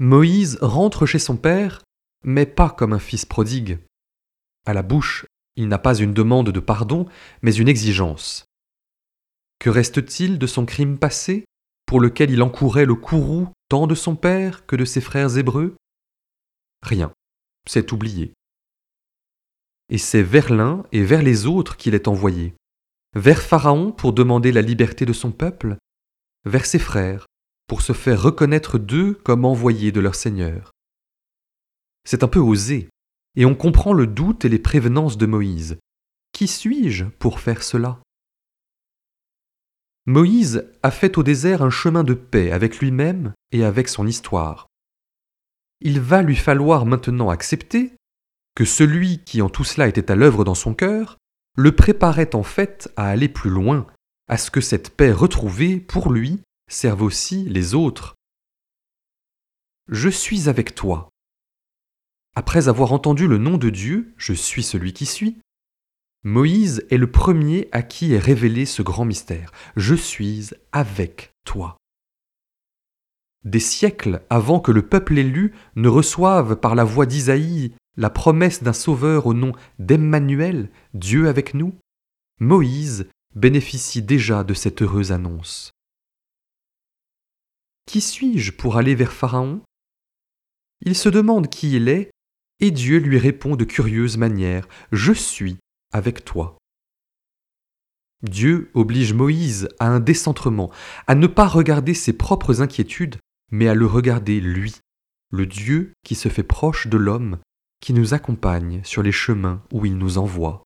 Moïse rentre chez son père, mais pas comme un fils prodigue. À la bouche, il n'a pas une demande de pardon, mais une exigence. Que reste-t-il de son crime passé, pour lequel il encourait le courroux tant de son père que de ses frères hébreux? Rien, c'est oublié. Et c'est vers l'un et vers les autres qu'il est envoyé, vers Pharaon pour demander la liberté de son peuple, vers ses frères pour se faire reconnaître d'eux comme envoyés de leur Seigneur. C'est un peu osé, et on comprend le doute et les prévenances de Moïse. Qui suis-je pour faire cela? Moïse a fait au désert un chemin de paix avec lui-même et avec son histoire. Il va lui falloir maintenant accepter que celui qui en tout cela était à l'œuvre dans son cœur le préparait en fait à aller plus loin, à ce que cette paix retrouvée pour lui servent aussi les autres. Je suis avec toi. Après avoir entendu le nom de Dieu, je suis celui qui suis, Moïse est le premier à qui est révélé ce grand mystère. Je suis avec toi. Des siècles avant que le peuple élu ne reçoive par la voix d'Isaïe la promesse d'un sauveur au nom d'Emmanuel, Dieu avec nous, Moïse bénéficie déjà de cette heureuse annonce. Qui suis-je pour aller vers Pharaon? Il se demande qui il est, et Dieu lui répond de curieuses manières. Je suis avec toi. Dieu oblige Moïse à un décentrement, à ne pas regarder ses propres inquiétudes, mais à le regarder lui, le Dieu qui se fait proche de l'homme, qui nous accompagne sur les chemins où il nous envoie.